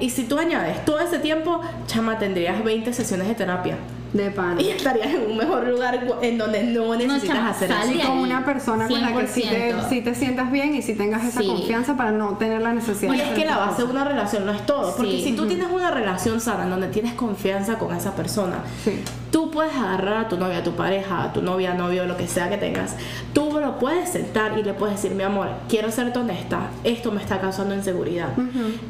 y si tú añades todo ese tiempo, chama, tendrías 20 sesiones de terapia. De pana. Y estarías en un mejor lugar en donde no necesitas chama, hacer eso. Y con una persona con la que sí te, 100%. sí te sientas bien y sí tengas esa Sí. confianza para no tener la necesidad Y es que la base de una relación no es todo. Porque si tú tienes una relación sana en donde tienes confianza con esa persona, Sí. tú puedes agarrar a tu novia, a tu pareja, a tu novia, novio, lo que sea que tengas. Tú lo puedes sentar y le puedes decir, mi amor, quiero serte honesta, esto me está causando inseguridad.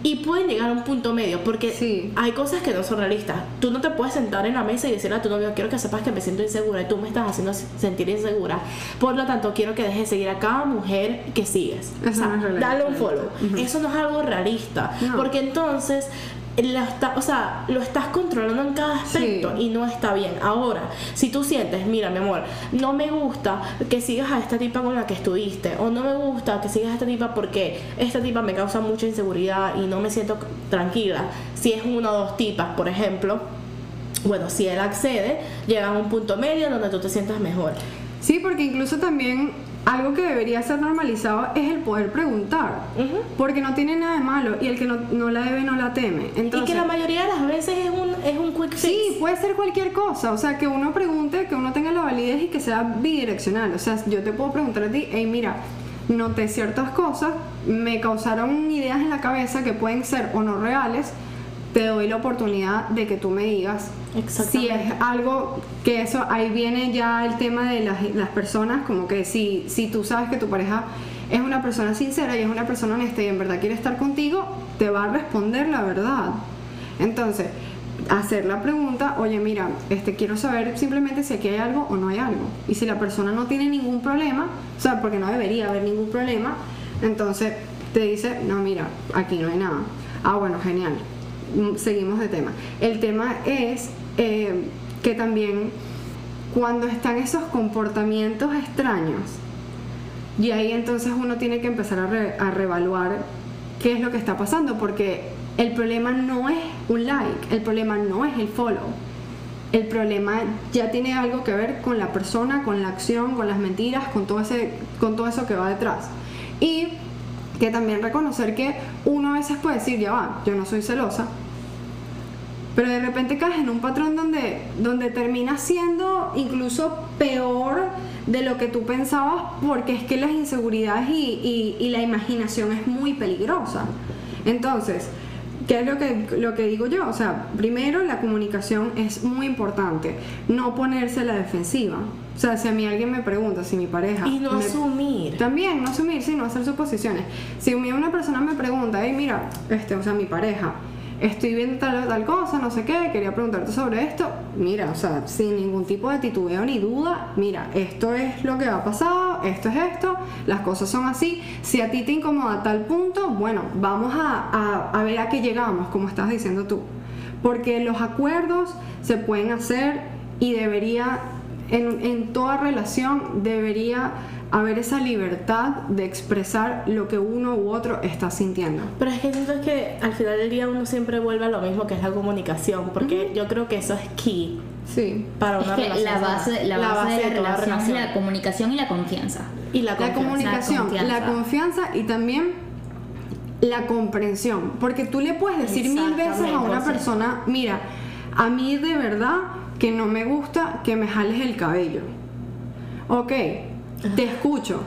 Y pueden llegar a un punto medio porque Sí. hay cosas que no son realistas. Tú no te puedes sentar en la mesa y decirle a tu novio, quiero que sepas que me siento insegura y tú me estás haciendo sentir insegura. Por lo tanto, quiero que dejes de seguir a cada mujer que sigues. Eso o sea, no realista. dale un follow. Eso no es algo realista. No. Porque entonces lo, está, o sea, lo estás controlando en cada aspecto Sí. y no está bien. Ahora, si tú sientes, mira, mi amor, no me gusta que sigas a esta tipa con la que estuviste, o no me gusta que sigas a esta tipa porque esta tipa me causa mucha inseguridad y no me siento tranquila. Si es una o dos tipas, por ejemplo, bueno, si él accede, llega a un punto medio donde tú te sientas mejor. Sí, porque incluso también algo que debería ser normalizado es el poder preguntar. Porque no tiene nada de malo y el que no, no la debe no la teme. Entonces, y que la mayoría de las veces es un, es un quick fix. Sí, puede ser cualquier cosa, o sea, que uno pregunte, que uno tenga la validez y que sea bidireccional, o sea, yo te puedo preguntar a ti, hey, mira, noté ciertas cosas, me causaron ideas en la cabeza que pueden ser o no reales, te doy la oportunidad de que tú me digas si es algo que eso, ahí viene ya el tema de las, las personas, como que si, si tú sabes que tu pareja es una persona sincera y es una persona honesta y en verdad quiere estar contigo, te va a responder la verdad. Entonces, hacer la pregunta, oye, mira, este quiero saber simplemente si aquí hay algo o no hay algo. Y si la persona no tiene ningún problema, o sea, porque no debería haber ningún problema, entonces te dice, no, mira, aquí no hay nada. Ah, bueno, genial. Mm, Seguimos de tema. El tema es eh, que también cuando están esos comportamientos extraños, y ahí entonces uno tiene que empezar a, re- a reevaluar qué es lo que está pasando, porque el problema no es un like, el problema no es el follow. El problema ya tiene algo que ver con la persona, con la acción, con las mentiras, con todo, ese, con todo eso que va detrás. Y que también reconocer que uno a veces puede decir, ya va, yo no soy celosa, pero de repente caes en un patrón donde, donde terminas siendo incluso peor de lo que tú pensabas porque es que las inseguridades y, y- y la imaginación es muy peligrosa. Entonces, ¿qué es lo que, lo que digo yo? O sea, primero la comunicación es muy importante, no ponerse a la defensiva. O sea, si a mí alguien me pregunta, si mi pareja... Y no me- asumir. también, no asumir, sino hacer suposiciones. Si a mí una persona me pregunta, hey, mira, este, o sea, mi pareja, estoy viendo tal tal cosa, no sé qué, quería preguntarte sobre esto, mira, o sea, sin ningún tipo de titubeo ni duda, mira, esto es lo que ha pasado, esto es esto, las cosas son así. Si a ti te incomoda tal punto, bueno, vamos a, a, a ver a qué llegamos, como estás diciendo tú. Porque los acuerdos se pueden hacer y debería, en, en toda relación, debería haber esa libertad de expresar lo que uno u otro está sintiendo. Pero es que siento que al final del día uno siempre vuelve a lo mismo que es la comunicación, porque yo creo que eso es key Sí. para Es una que relación. la base, sana. la base de la toda relación es la comunicación y la confianza. Y la, La confianza. comunicación, confianza. la confianza y también la comprensión. Porque tú le puedes decir mil veces a una persona, mira, a mí de verdad que no me gusta que me jales el cabello. Ok, te escucho.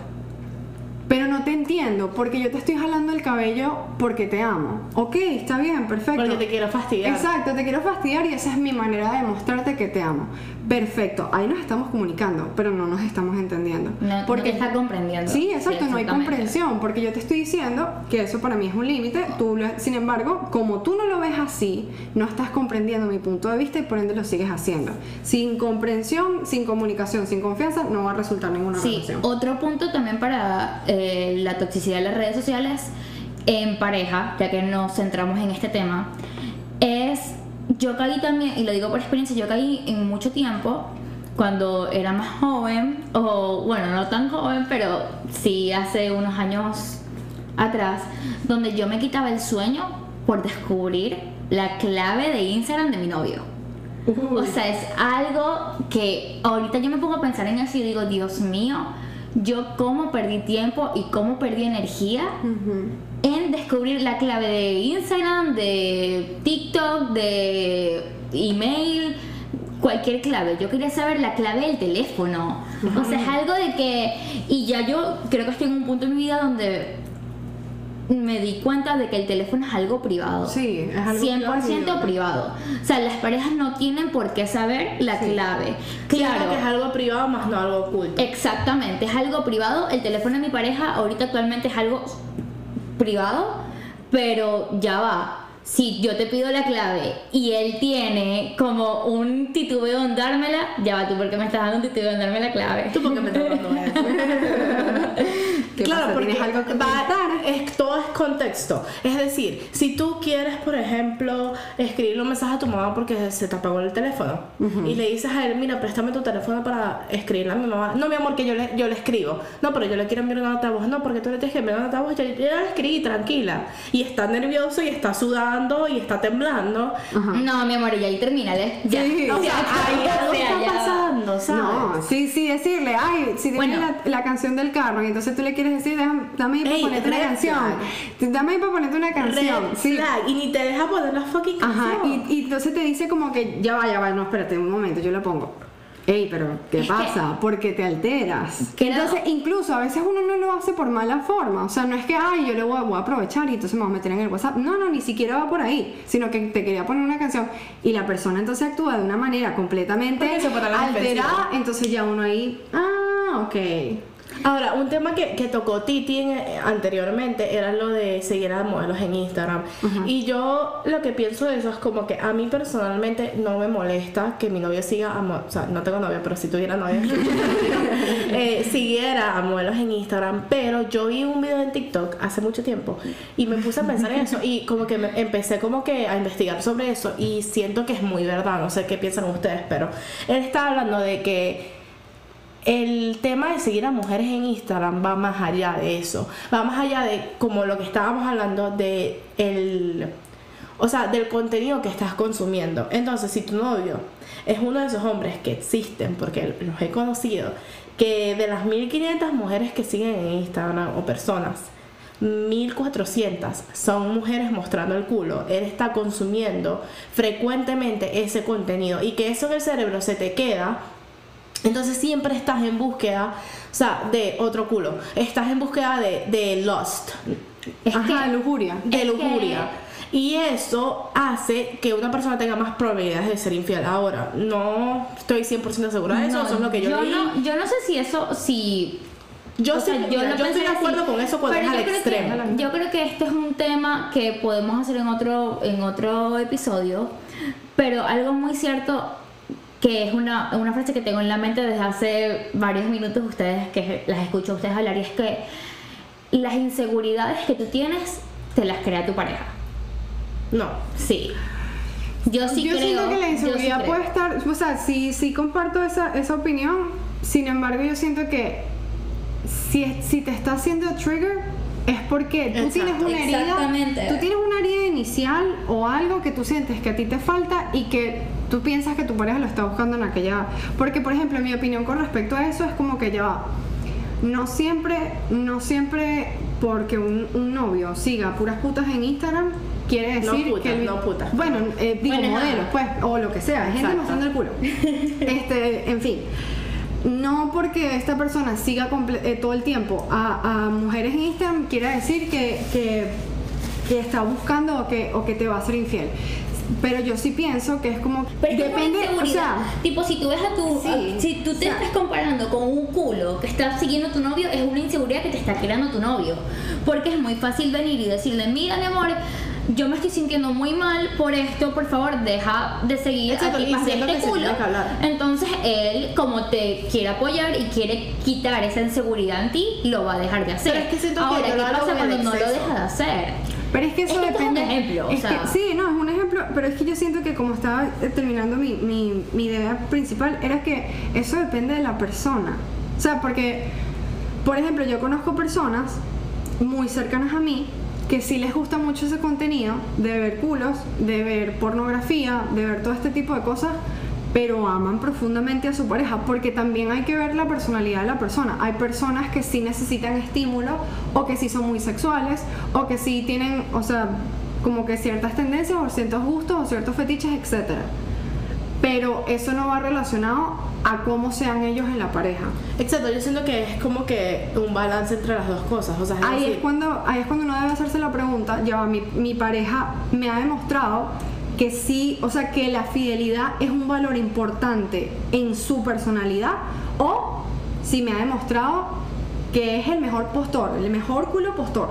Pero no te entiendo, porque yo te estoy jalando el cabello porque te amo. Ok, está bien, perfecto. Porque te quiero fastidiar. Exacto, te quiero fastidiar y esa es mi manera de demostrarte que te amo. Perfecto, ahí nos estamos comunicando, pero no nos estamos entendiendo. No, no te está comprendiendo. Sí, exacto, no hay comprensión, porque yo te estoy diciendo que eso para mí es un límite, tú sin embargo, como tú no lo ves así, no estás comprendiendo mi punto de vista y por ende lo sigues haciendo. Sin comprensión, sin comunicación, sin confianza, no va a resultar ninguna Sí, relación. otro punto también para eh, la toxicidad de las redes sociales en pareja, ya que nos centramos en este tema, es, yo caí también, y lo digo por experiencia, yo caí en mucho tiempo cuando era más joven, o bueno, no tan joven, pero sí hace unos años atrás, donde yo me quitaba el sueño por descubrir la clave de Instagram de mi novio. O sea, es algo que ahorita yo me pongo a pensar en eso y digo, Dios mío, yo cómo perdí tiempo y cómo perdí energía en descubrir la clave de Instagram, de TikTok, de email, cualquier clave. Yo quería saber la clave del teléfono. O sea, es algo de que... Y ya yo creo que estoy en un punto en mi vida donde me di cuenta de que el teléfono es algo privado. Sí, es algo 100% privado. privado. O sea, las parejas no tienen por qué saber la clave. Claro que es algo privado más no algo oculto. Exactamente, es algo privado. El teléfono de mi pareja ahorita actualmente es algo privado, pero ya va. Si yo te pido la clave y él tiene como un titubeo en dármela, ya va tú porque me estás dando un titubeo en darme la clave. ¿Tú me estás dando eso? [LAUGHS] ¿Qué claro, pasa? porque ¿Tienes algo que va- es, todo es contexto. Es decir, si tú quieres, por ejemplo, escribirle un mensaje a tu mamá porque se te apagó el teléfono y le dices a él, mira, préstame tu teléfono para escribirle a mi mamá. No, mi amor, que yo le, yo le escribo. No, pero yo le quiero enviar una nota de voz. No, porque tú le tienes que enviar una nota de voz. Yo, yo ya le escribí, tranquila. Y está nervioso y está sudando y está temblando. No, mi amor, y ahí termínale. Ya. Sí. O sea, ahí algo está pasando, ¿sabes? No, sí, sí, decirle, ay, si tienes Bueno. la, la canción del carro y entonces tú le quieres decir, "Déjame- dame para ponerte una canción. Dame para ponerte una canción. Sí. y ni te deja poner la fucking Ajá, canción. y, y entonces te dice como que ya va, ya va, no, espérate un momento, yo lo pongo. Ey, pero ¿qué Es que- pasa? Porque te alteras. Creo- Entonces, incluso a veces uno no lo hace por mala forma. O sea, no es que, ay, yo le voy a, voy a aprovechar y entonces me voy a meter en el WhatsApp. No, no, ni siquiera va por ahí. Sino que te quería poner una canción y la persona entonces actúa de una manera completamente la alterada. Entonces ya uno ahí, ah, ok. Ahora, un tema que, que tocó Titi en- eh, anteriormente era lo de seguir a modelos en Instagram. Y yo lo que pienso de eso es como que a mí personalmente no me molesta que mi novio siga a o sea, no tengo novio, pero si tuviera novio, [LAUGHS] eh, siguiera a modelos en Instagram. Pero yo vi un video en TikTok hace mucho tiempo y me puse a pensar en eso y como que me- empecé como que a investigar sobre eso y siento que es muy verdad, no sé qué piensan ustedes, pero él está hablando de que el tema de seguir a mujeres en Instagram va más allá de eso. Va más allá de como lo que estábamos hablando de el o sea, del contenido que estás consumiendo. Entonces, si tu novio es uno de esos hombres que existen, porque los he conocido, que de las 1500 mujeres que siguen en Instagram o personas, 1400 son mujeres mostrando el culo. Él está consumiendo frecuentemente ese contenido y que eso en el cerebro se te queda entonces siempre estás en búsqueda, o sea, de otro culo. Estás en búsqueda de, de lust, Es Ajá, que- lujuria. de lujuria. Y eso hace que una persona tenga más probabilidades de ser infiel. Ahora, no estoy 100% segura de eso, No, eso es lo que yo, leí. no, yo no sé si eso, si Yo, O sí, sea, mira, yo estoy pensé de así, acuerdo con eso cuando es al yo extremo. Que, yo creo que este es un tema que podemos hacer en otro, en otro episodio, pero algo muy cierto que es una, una frase que tengo en la mente desde hace varios minutos, ustedes que las escucho a ustedes hablar, y es que las inseguridades que tú tienes te las crea tu pareja. No. Sí. Yo sí yo creo. siento que la sí inseguridad creo. puede estar, o sea, sí, sí comparto esa, esa opinión, sin embargo yo siento que si, es- si te está haciendo trigger es porque tú Exacto. tienes una herida, tú tienes una herida inicial o algo que tú sientes que a ti te falta y que tú piensas que tu pareja lo está buscando en aquella, porque por ejemplo mi opinión con respecto a eso es como que ya no siempre, no siempre porque un, un novio siga puras putas en Instagram quiere No decir putas, que el- no putas. bueno eh, digo Bueno, modelos pues o lo que sea gente Exacto. mostrando el culo [LAUGHS] este en fin no porque esta persona siga eh, todo el tiempo a, a mujeres en Instagram quiere decir que, que, que está buscando o que, o que te va a ser infiel pero yo sí pienso que es como Pero es como una depende o sea tipo, si tú ves a tu. Sí, a- si tú te o sea- estás comparando con un culo que está siguiendo a tu novio, es una inseguridad que te está creando tu novio. Porque es muy fácil venir y decirle: Mira, mi amor, yo me estoy sintiendo muy mal por esto, por favor, deja de seguir Exacto, a este que culo. que. Entonces, él, como te quiere apoyar y quiere quitar esa inseguridad en ti, lo va a dejar de hacer. Pero es que siento que Ahora, no ¿qué pasa cuando no lo deja de hacer? Pero es que Es eso que esto es un depende. ejemplo, o sea. que, sí, no, es un ejemplo, pero es que yo siento que como estaba eh, terminando mi, mi, mi idea principal, era que eso depende de la persona. O sea, porque, por ejemplo, yo conozco personas muy cercanas a mí que sí les gusta mucho ese contenido de ver culos, de ver pornografía, de ver todo este tipo de cosas, pero aman profundamente a su pareja, porque también hay que ver la personalidad de la persona. Hay personas que sí necesitan estímulo, o que sí son muy sexuales, o que sí tienen, o sea, como que ciertas tendencias, o ciertos gustos, o ciertos fetiches, etc. Pero eso no va relacionado a cómo sean ellos en la pareja. Exacto, yo siento que es como que un balance entre las dos cosas. O sea, es Ahí decir, es cuando, ahí es cuando uno debe hacerse la pregunta, ya mi, mi pareja me ha demostrado que sí, o sea, que la fidelidad es un valor importante en su personalidad, o si me ha demostrado que es el mejor postor, el mejor culo postor.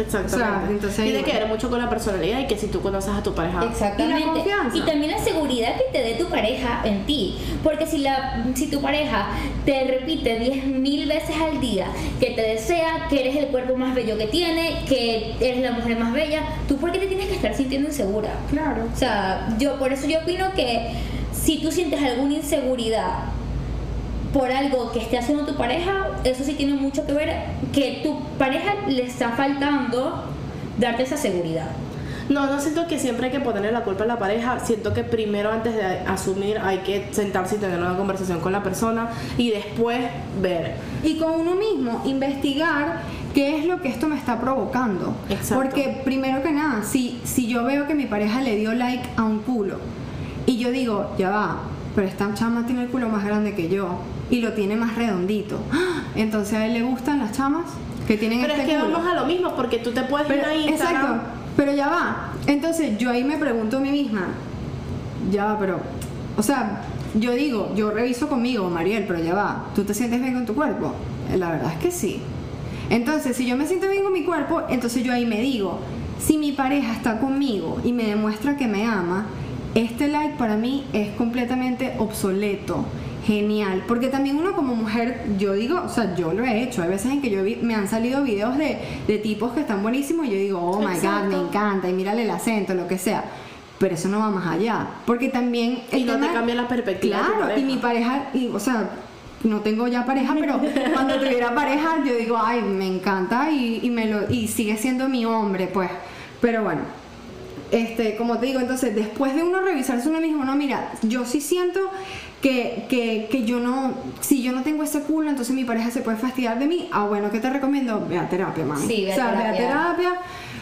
Exactamente. O sea, entonces ahí Tiene que ver mucho con la personalidad y que si tú conoces a tu pareja. Exactamente. Y la confianza. Y también la seguridad que te dé tu pareja en ti. Porque si, la, si tu pareja te repite 10.000 veces al día que te desea, que eres el cuerpo más bello que tiene, que eres la mujer más bella, ¿tú por qué te tienes que estar sintiendo insegura? Claro. O sea, yo por eso yo opino que si tú sientes alguna inseguridad por algo que esté haciendo tu pareja, eso sí tiene mucho que ver que tu pareja le está faltando darte esa seguridad. No, no siento que siempre hay que ponerle la culpa a la pareja. Siento que primero, antes de asumir, hay que sentarse y tener una conversación con la persona y después ver. Y con uno mismo, investigar qué es lo que esto me está provocando. Exacto. Porque primero que nada, si, si yo veo que mi pareja le dio like a un culo y yo digo, ya va, pero esta chama tiene el culo más grande que yo y lo tiene más redondito. [GASPS] Entonces a él le gustan las chamas que tienen Pero este es que culo. vamos a lo mismo porque tú te puedes Pero- ir a Instagram. exacto, pero ya va. Entonces yo ahí me pregunto a mí misma, ya va, pero, o sea, yo digo, yo reviso conmigo, Mariel, pero ya va, ¿tú te sientes bien con tu cuerpo? La verdad es que sí. Entonces, si yo me siento bien con mi cuerpo, entonces yo ahí me digo, si mi pareja está conmigo y me demuestra que me ama, este like para mí es completamente obsoleto. Genial, porque también uno como mujer, yo digo, o sea, yo lo he hecho, hay veces en que yo vi- me han salido videos de, de tipos que están buenísimos y yo digo, oh my god, me encanta, y mírale el acento, lo que sea, pero eso no va más allá, porque también... Y el no te tema- cambia la perspectiva Claro, y mi pareja, y, o sea, no tengo ya pareja, pero [LAUGHS] cuando tuviera pareja, yo digo, ay, me encanta y, y me lo, y sigue siendo mi hombre, pues. Pero bueno, este, como te digo, entonces, después de uno revisarse uno mismo, no, mira, yo sí siento que, que, que yo no, si yo no tengo ese culo, entonces mi pareja se puede fastidiar de mí. Ah, bueno, ¿qué te recomiendo? Ve a terapia, mami. Sí, ve a o sea, ve a terapia. terapia,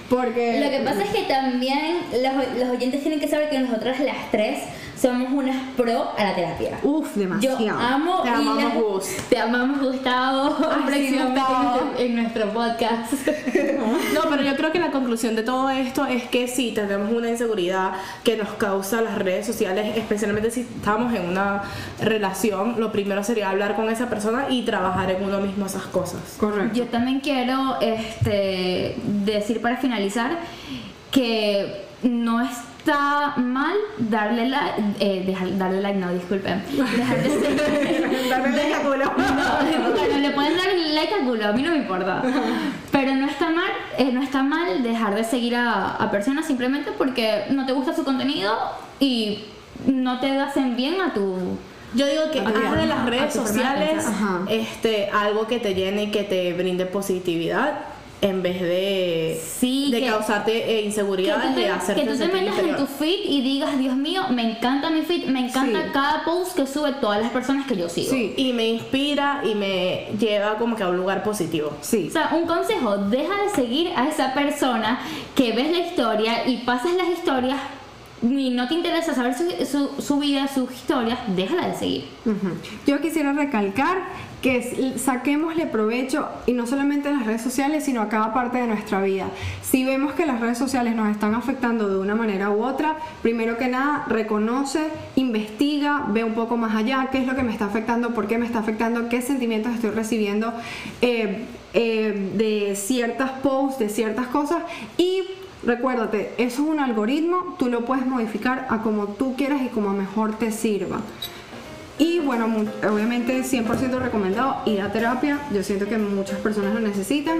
porque... Lo que pasa es que también los, los oyentes tienen que saber que nosotras las tres somos unas pro a la terapia. Uf, demasiado. Yo amo Te amamos, Gus. Te amamos, Gustavo. Ay, sí, Gustavo. En, en nuestro podcast. [LAUGHS] No, pero yo creo que la conclusión de todo esto es que sí tenemos una inseguridad que nos causa las redes sociales, especialmente si estamos en una relación, lo primero sería hablar con esa persona y trabajar en uno mismo esas cosas. Correcto. Yo también quiero este, decir para finalizar que no es está mal darle like, eh, dejar- darle like, no, disculpen, dejar de. [LAUGHS] Darle like a culo. No, bueno, le pueden dar like a culo, a mí no me importa. Pero no está mal, eh, no está mal dejar de seguir a, a personas simplemente porque no te gusta su contenido y no te hacen bien a tu Yo digo que haz de las redes sociales este, algo que te llene y que te brinde positividad en vez de, Sí, de que- causarte eh, que inseguridad de te, hacerte que tú te metas en tu feed y digas, Dios mío, me encanta mi feed, me encanta Sí. cada post que sube todas las personas que yo sigo. Sí, Y me inspira y me lleva como que a un lugar positivo. sí. O sea, un consejo, deja de seguir a esa persona que ves la historia y pasas las historias y no te interesa saber su, su, vida, sus historias, déjala de seguir. Yo quisiera recalcar que saquémosle provecho y no solamente en las redes sociales, sino a cada parte de nuestra vida. Si vemos que las redes sociales nos están afectando de una manera u otra, primero que nada, reconoce, investiga, ve un poco más allá, qué es lo que me está afectando, por qué me está afectando, qué sentimientos estoy recibiendo eh, eh, de ciertas posts, de ciertas cosas y Recuérdate, eso es un algoritmo, tú lo puedes modificar a como tú quieras y como mejor te sirva. Y bueno, obviamente 100% recomendado ir a terapia. Yo siento que muchas personas lo necesitan.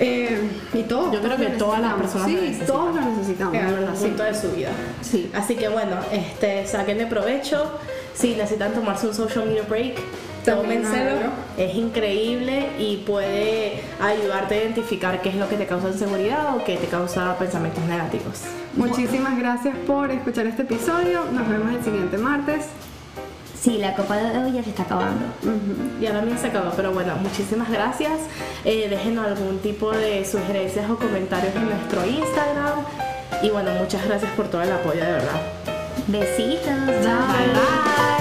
Eh, y todos. Yo creo que todas las personas Sí, lo necesitan. todos lo necesitamos. en de algún sí. punto de su vida. Sí. Así que bueno, este, saquenle provecho. Si necesitan tomarse un social media break, tómenselo. Es increíble y puede ayudarte a identificar qué es lo que te causa inseguridad o qué te causa pensamientos negativos. Muchísimas gracias por escuchar este episodio. Nos vemos el siguiente martes. Sí, la copa de hoy ya se está acabando. Ujú. Ya también se acabó, pero bueno, muchísimas gracias. Eh, déjenos algún tipo de sugerencias o comentarios en nuestro Instagram. Y bueno, muchas gracias por todo el apoyo, de verdad. Besitos. Chao. Bye bye.